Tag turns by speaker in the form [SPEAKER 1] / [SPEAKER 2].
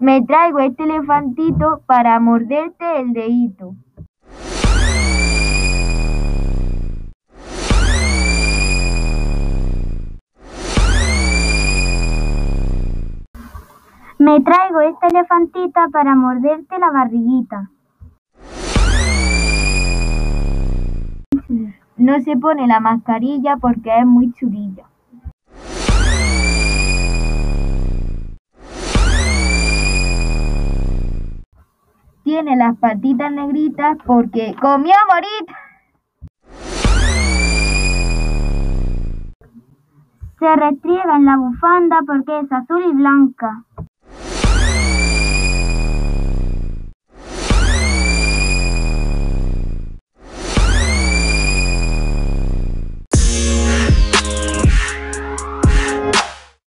[SPEAKER 1] Me traigo este elefantito para morderte el dedito. Me traigo esta elefantita para morderte la barriguita. No se pone la mascarilla porque es muy churilla. Tiene las patitas negritas porque comió morir. Se restriega en la bufanda porque es azul y blanca.